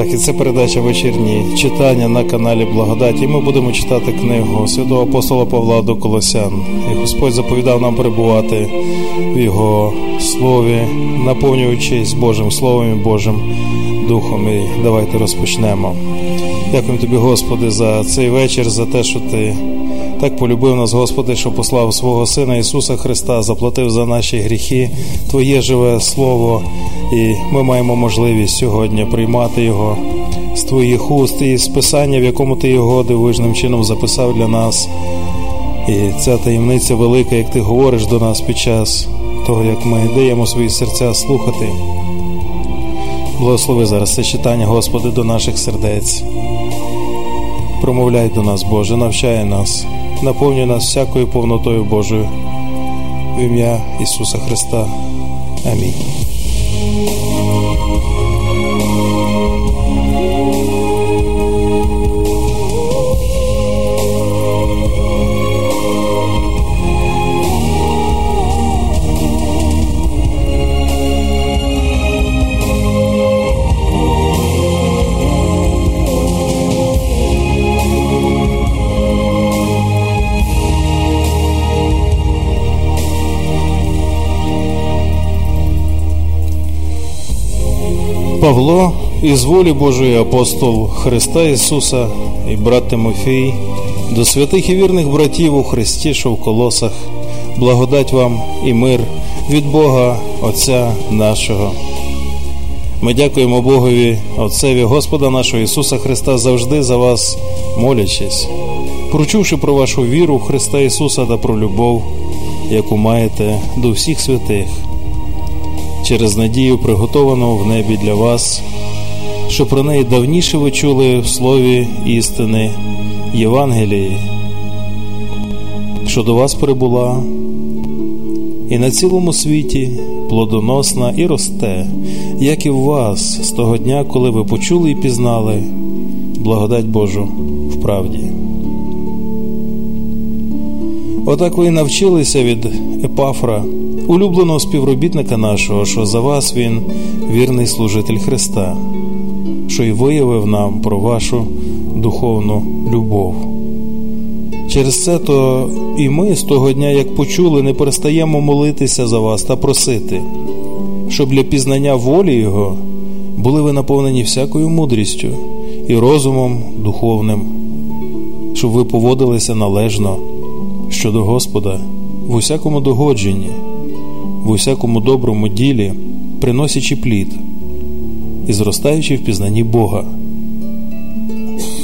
Так, і це передача вечірні читання на каналі Благодаті. Ми будемо читати книгу святого апостола Павла до Колосян. І Господь заповідав нам перебувати в Його слові, наповнюючись Божим Словом і Божим Духом. І давайте розпочнемо. Дякуємо тобі, Господи, за цей вечір, за те, що ти. Так полюбив нас, Господи, що послав свого Сина Ісуса Христа, заплатив за наші гріхи, Твоє живе Слово, і ми маємо можливість сьогодні приймати Його з Твоїх уст і з Писання, в якому Ти його дивижним чином записав для нас. І ця таємниця велика, як ти говориш до нас під час того, як ми даємо свої серця слухати. Благослови зараз це читання, Господи, до наших сердець. Промовляй до нас, Боже, навчай нас наповнює нас всякою повнотою Божою. В ім'я Ісуса Христа. Амінь. Павло із волі Божої апостол Христа Ісуса і брат Тимофій, до святих і вірних братів у Христі, що в колосах, благодать вам і мир від Бога Отця нашого. Ми дякуємо Богові, Отцеві Господа нашого Ісуса Христа, завжди за вас молячись, прочувши про вашу віру в Христа Ісуса та про любов, яку маєте до всіх святих через надію, приготовану в небі для вас, що про неї давніше ви чули в слові істини Євангелії, що до вас прибула, і на цілому світі плодоносна і росте, як і в вас з того дня, коли ви почули і пізнали благодать Божу в правді. Отак ви навчилися від Епафра улюбленого співробітника нашого, що за вас він вірний служитель Христа, що й виявив нам про вашу духовну любов. Через це то і ми з того дня, як почули, не перестаємо молитися за вас та просити, щоб для пізнання волі Його були ви наповнені всякою мудрістю і розумом духовним, щоб ви поводилися належно щодо Господа в усякому догодженні в усякому доброму ділі, приносячи плід і зростаючи в пізнанні Бога,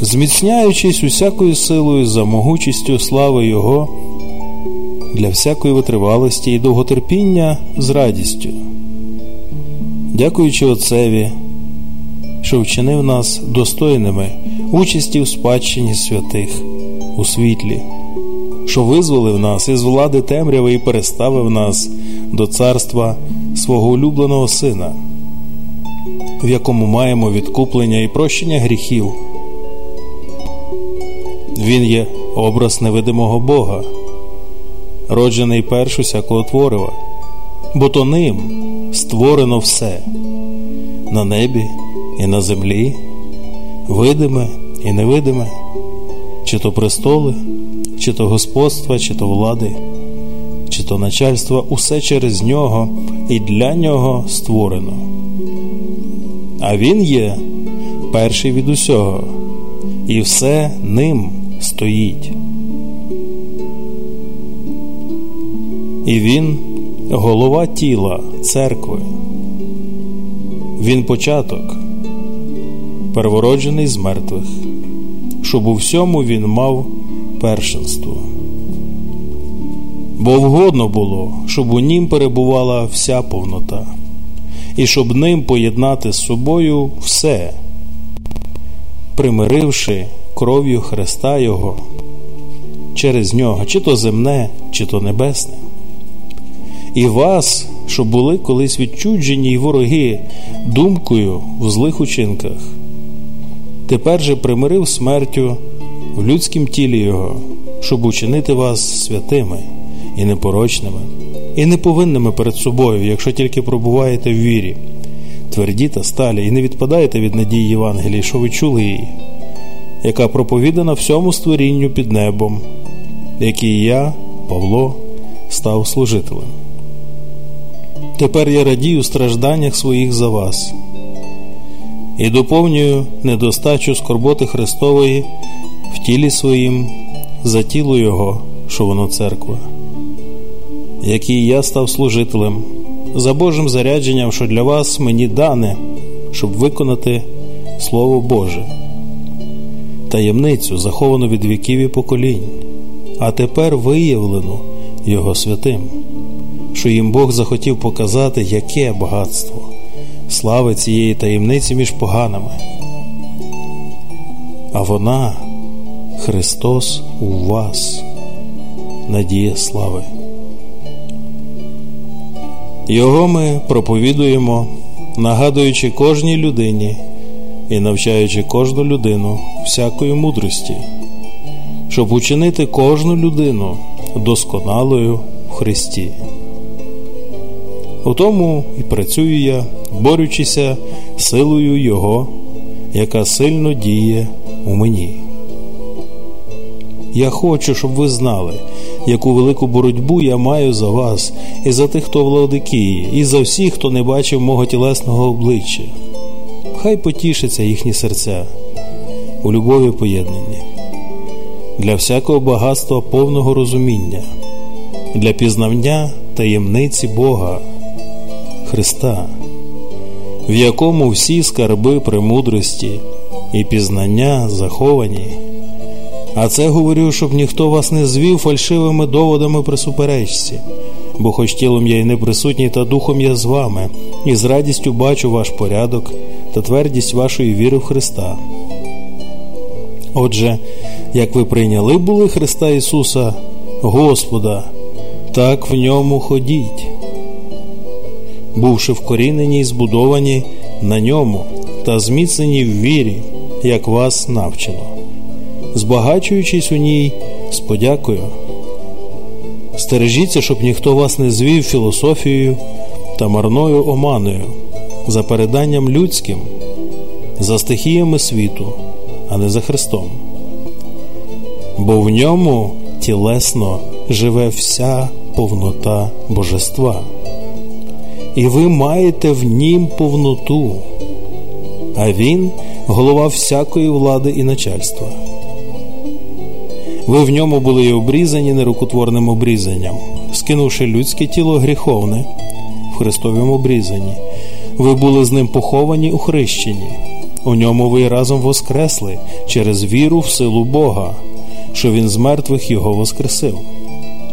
зміцняючись усякою силою за могучістю слави Його для всякої витривалості і довготерпіння з радістю, дякуючи Отцеві, що вчинив нас достойними участі в спадщині святих у світлі що визволив нас із влади темряви і переставив нас до царства свого улюбленого Сина, в якому маємо відкуплення і прощення гріхів. Він є образ невидимого Бога, роджений перш усякого творива, бо то ним створено все на небі і на землі, видиме і невидиме, чи то престоли чи то господства, чи то влади, чи то начальства, усе через нього і для нього створено. А він є перший від усього, і все ним стоїть. І він голова тіла церкви. Він початок, первороджений з мертвих, щоб у всьому він мав першинство. Бо вгодно було, щоб у нім перебувала вся повнота, і щоб ним поєднати з собою все, примиривши кров'ю Христа Його через нього, чи то земне, чи то небесне. І вас, що були колись відчуджені й вороги думкою в злих учинках, тепер же примирив смертю в людськім тілі Його, щоб учинити вас святими і непорочними, і неповинними перед собою, якщо тільки пробуваєте в вірі, тверді та сталі, і не відпадайте від надії Євангелії, що ви чули її, яка проповідана всьому створінню під небом, який я, Павло, став служителем. Тепер я радію стражданнях своїх за вас і доповнюю недостачу скорботи Христової тілі своїм за тіло Його, що воно церква, який я став служителем, за Божим зарядженням, що для вас мені дане, щоб виконати Слово Боже, таємницю, заховану від віків і поколінь, а тепер виявлену Його святим, що їм Бог захотів показати, яке багатство, слави цієї таємниці між поганими. А вона Христос у вас, надія слави. Його ми проповідуємо, нагадуючи кожній людині і навчаючи кожну людину всякої мудрості, щоб учинити кожну людину досконалою в Христі. У тому і працюю я, борючися силою Його, яка сильно діє у мені. Я хочу, щоб ви знали, яку велику боротьбу я маю за вас і за тих, хто в і за всіх, хто не бачив мого тілесного обличчя. Хай потішаться їхні серця у любові поєднанні, для всякого багатства повного розуміння, для пізнання таємниці Бога, Христа, в якому всі скарби премудрості і пізнання заховані. А це говорю, щоб ніхто вас не звів фальшивими доводами при суперечці, бо хоч тілом я й не присутній, та духом я з вами, і з радістю бачу ваш порядок та твердість вашої віри в Христа. Отже, як ви прийняли були Христа Ісуса, Господа, так в ньому ходіть, бувши вкорінені і збудовані на ньому та зміцнені в вірі, як вас навчено збагачуючись у ній з подякою. Стережіться, щоб ніхто вас не звів філософією та марною оманою, за переданням людським, за стихіями світу, а не за Христом. Бо в ньому тілесно живе вся повнота божества, і ви маєте в нім повноту, а Він голова всякої влади і начальства. Ви в ньому були й обрізані нерукотворним обрізанням, скинувши людське тіло гріховне в Христовім обрізанні. Ви були з ним поховані у хрещенні. У ньому ви разом воскресли через віру в силу Бога, що Він з мертвих його воскресив.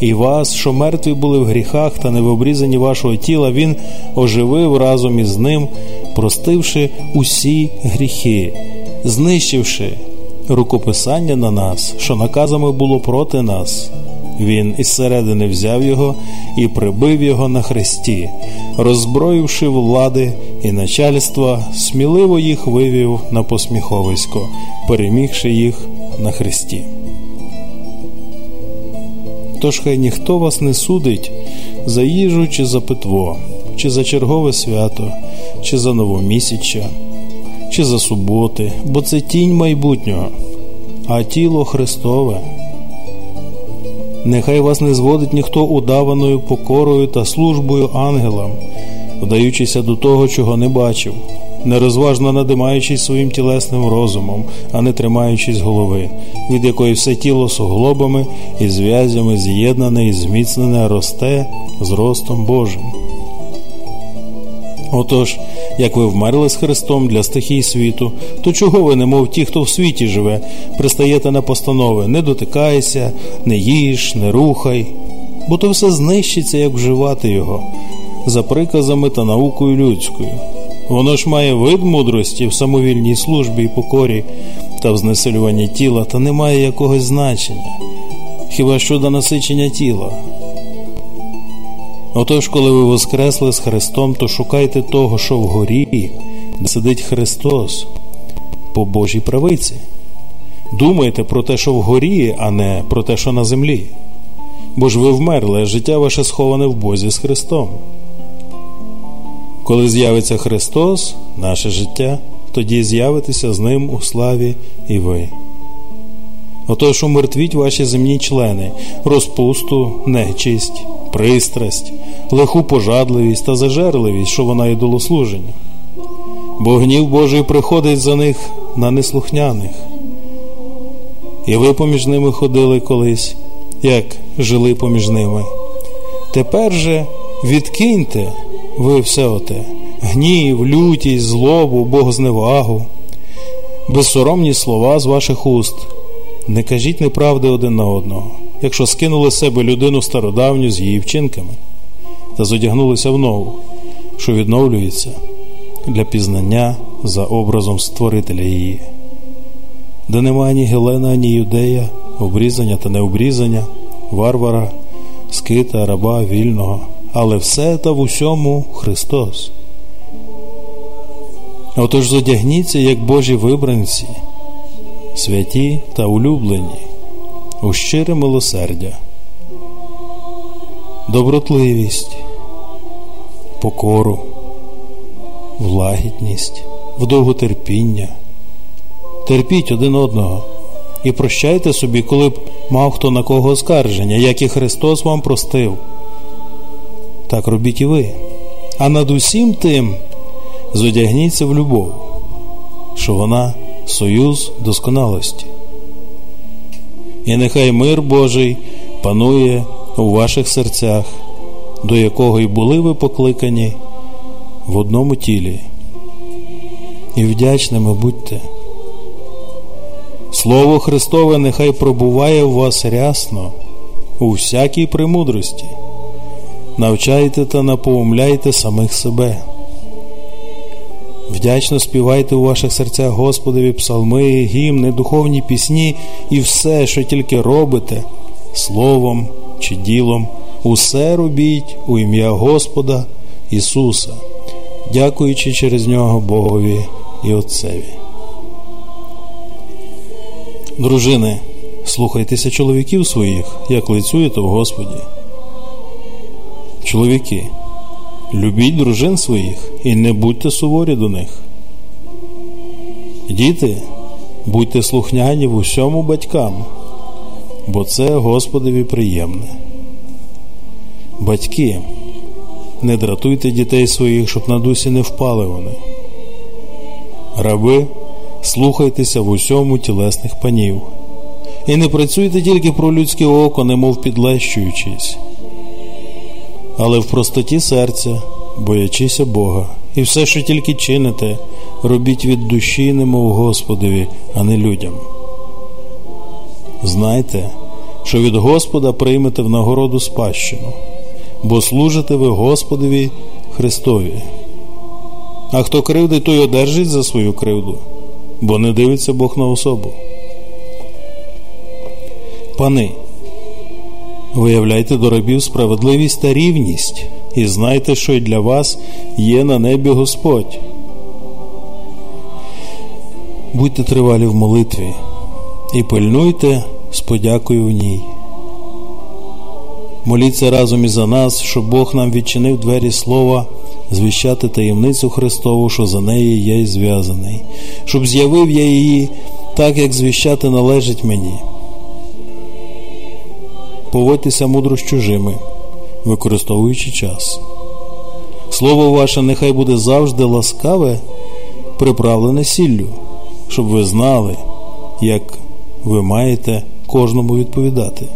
І вас, що мертві були в гріхах та не в обрізанні вашого тіла, Він оживив разом із ним, простивши усі гріхи, знищивши рукописання на нас, що наказами було проти нас. Він із середини взяв його і прибив його на хресті, роззброївши влади і начальства, сміливо їх вивів на посміховисько, перемігши їх на хресті. Тож хай ніхто вас не судить за їжу чи за питво, чи за чергове свято, чи за новомісяча чи за суботи, бо це тінь майбутнього, а тіло Христове. Нехай вас не зводить ніхто удаваною покорою та службою ангелам, вдаючися до того, чого не бачив, нерозважно надимаючись своїм тілесним розумом, а не тримаючись голови, від якої все тіло суглобами і зв'язями з'єднане і зміцнене росте з ростом Божим. Отож, як ви вмерли з Христом для стихій світу, то чого ви, немов ті, хто в світі живе, пристаєте на постанови не дотикайся, не їж, не рухай, бо то все знищиться, як вживати його, за приказами та наукою людською. Воно ж має вид мудрості в самовільній службі і покорі та в знесилюванні тіла, та не має якогось значення, хіба що до насичення тіла. Отож, коли ви воскресли з Христом, то шукайте того, що вгорі, де сидить Христос по Божій правиці. Думайте про те, що вгорі, а не про те, що на землі. Бо ж ви вмерли, а життя ваше сховане в Бозі з Христом. Коли з'явиться Христос, наше життя, тоді з'явитеся з Ним у славі і ви. Отож умертвіть ваші земні члени, розпусту, нечисть, пристрасть, лиху пожадливість та зажерливість, що вона ідолослуження. Бо гнів Божий приходить за них на неслухняних. І ви поміж ними ходили колись, як жили поміж ними. Тепер же відкиньте ви все оте гнів, лютість, злобу, богозневагу, безсоромні слова з ваших уст. Не кажіть неправди один на одного, якщо скинули з себе людину стародавню з її вчинками та зодягнулися в нову, що відновлюється для пізнання за образом Створителя її, де нема ні Гелена, ні юдея, обрізання та необрізання, варвара, скита, раба, вільного, але все та в усьому Христос. Отож зодягніться, як Божі вибранці, святі та улюблені, у щире милосердя, добротливість, покору, влагідність, вдовготерпіння. Терпіть один одного і прощайте собі, коли б мав хто на кого оскарження, як і Христос вам простив. Так робіть і ви. А над усім тим зодягніться в любов, що вона союз досконалості. І нехай мир Божий панує у ваших серцях, до якого й були ви покликані в одному тілі. І вдячними будьте. Слово Христове нехай пробуває в вас рясно у всякій премудрості. Навчайте та напоумляйте самих себе. Вдячно співайте у ваших серцях Господові псалми, гімни, духовні пісні і все, що тільки робите, словом чи ділом, усе робіть у ім'я Господа Ісуса, дякуючи через нього Богові і Отцеві. Дружини, слухайтеся чоловіків своїх, як лицюєте в Господі. Чоловіки. Любіть дружин своїх і не будьте суворі до них. Діти, будьте слухняні в усьому батькам, бо це Господові приємне. Батьки, не дратуйте дітей своїх, щоб на дусі не впали вони. Раби, слухайтеся в усьому тілесних панів, і не працюйте тільки про людське око, немов підлещуючись але в простоті серця, боячися Бога, і все, що тільки чините, робіть від душі, немов Господові, а не людям. Знайте, що від Господа приймете в нагороду спадщину, бо служите ви Господові Христові. А хто кривдить, той одержить за свою кривду, бо не дивиться Бог на особу. Пани, Виявляйте до рабів справедливість та рівність, і знайте, що й для вас є на небі Господь. Будьте тривалі в молитві і пильнуйте з подякою в ній. Моліться разом і за нас, щоб Бог нам відчинив двері слова, звіщати таємницю Христову, що за неї є й зв'язаний, щоб з'явив я її так, як звіщати належить мені поводьтеся мудро з чужими, використовуючи час. Слово ваше нехай буде завжди ласкаве, приправлене сіллю, щоб ви знали, як ви маєте кожному відповідати.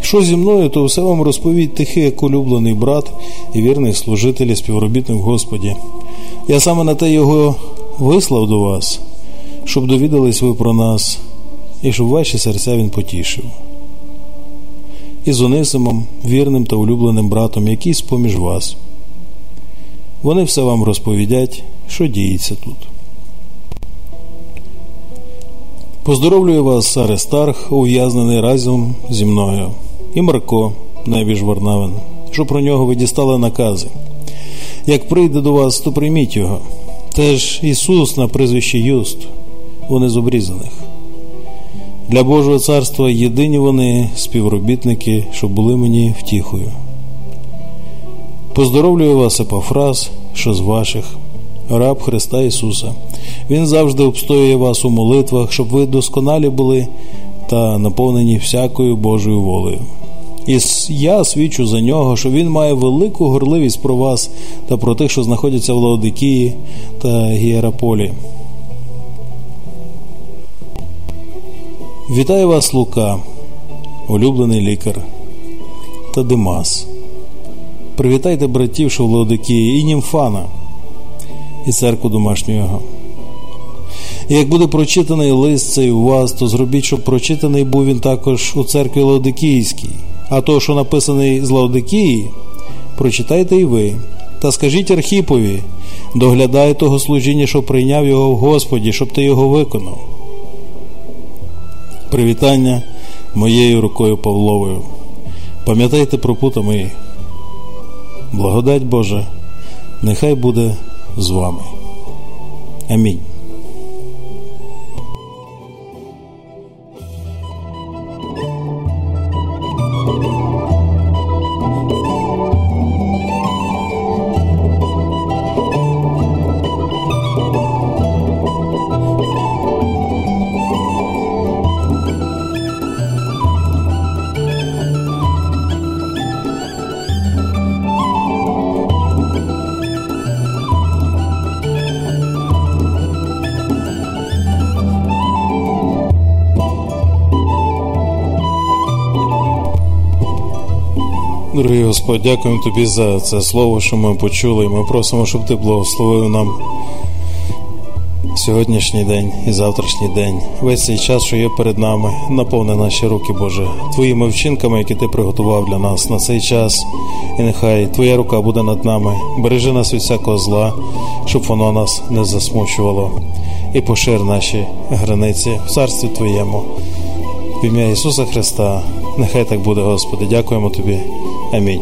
Що зі мною, то все вам розповідь тихий, як улюблений брат і вірний служитель і співробітник Господі. Я саме на те його вислав до вас, щоб довідались ви про нас і щоб ваші серця він потішив. І з Онисимом, вірним та улюбленим братом, який з поміж вас. Вони все вам розповідять, що діється тут. Поздоровлюю вас, Аристарх, ув'язнений разом зі мною, і Марко, найбільш Варнавин, що про нього ви дістали накази. Як прийде до вас, то прийміть його. Теж Ісус на прізвище Юст, вони з обрізаних. Для Божого царства єдині вони співробітники, що були мені втіхою. Поздоровлюю вас, Епофраз, що з ваших, раб Христа Ісуса. Він завжди обстоює вас у молитвах, щоб ви досконалі були та наповнені всякою Божою волею. І я свідчу за нього, що він має велику горливість про вас та про тих, що знаходяться в Лаодикії та Гієраполі. Вітаю вас, Лука, улюблений лікар та Димас. Привітайте братів, Лаодикії, і Німфана, і церкву домашнього. І як буде прочитаний лист цей у вас, то зробіть, щоб прочитаний був він також у церкві Лаодикійській. А то, що написаний з Лаодикії, прочитайте і ви, та скажіть Архіпові, доглядай того служіння, що прийняв його в Господі, щоб ти його виконав. Привітання моєю рукою Павловою. Пам'ятайте про пута мої. Благодать Божа, нехай буде з вами. Амінь. Дорогий Господь, дякуємо Тобі за це слово, що ми почули. Ми просимо, щоб Ти благословив нам сьогоднішній день і завтрашній день. Весь цей час, що є перед нами, наповни наші руки, Боже, Твоїми вчинками, які Ти приготував для нас на цей час. І нехай Твоя рука буде над нами. Бережи нас від всякого зла, щоб воно нас не засмучувало. І пошир наші границі в царстві Твоєму. В ім'я Ісуса Христа. Нехай так буде, Господи. Дякуємо Тобі. Амінь.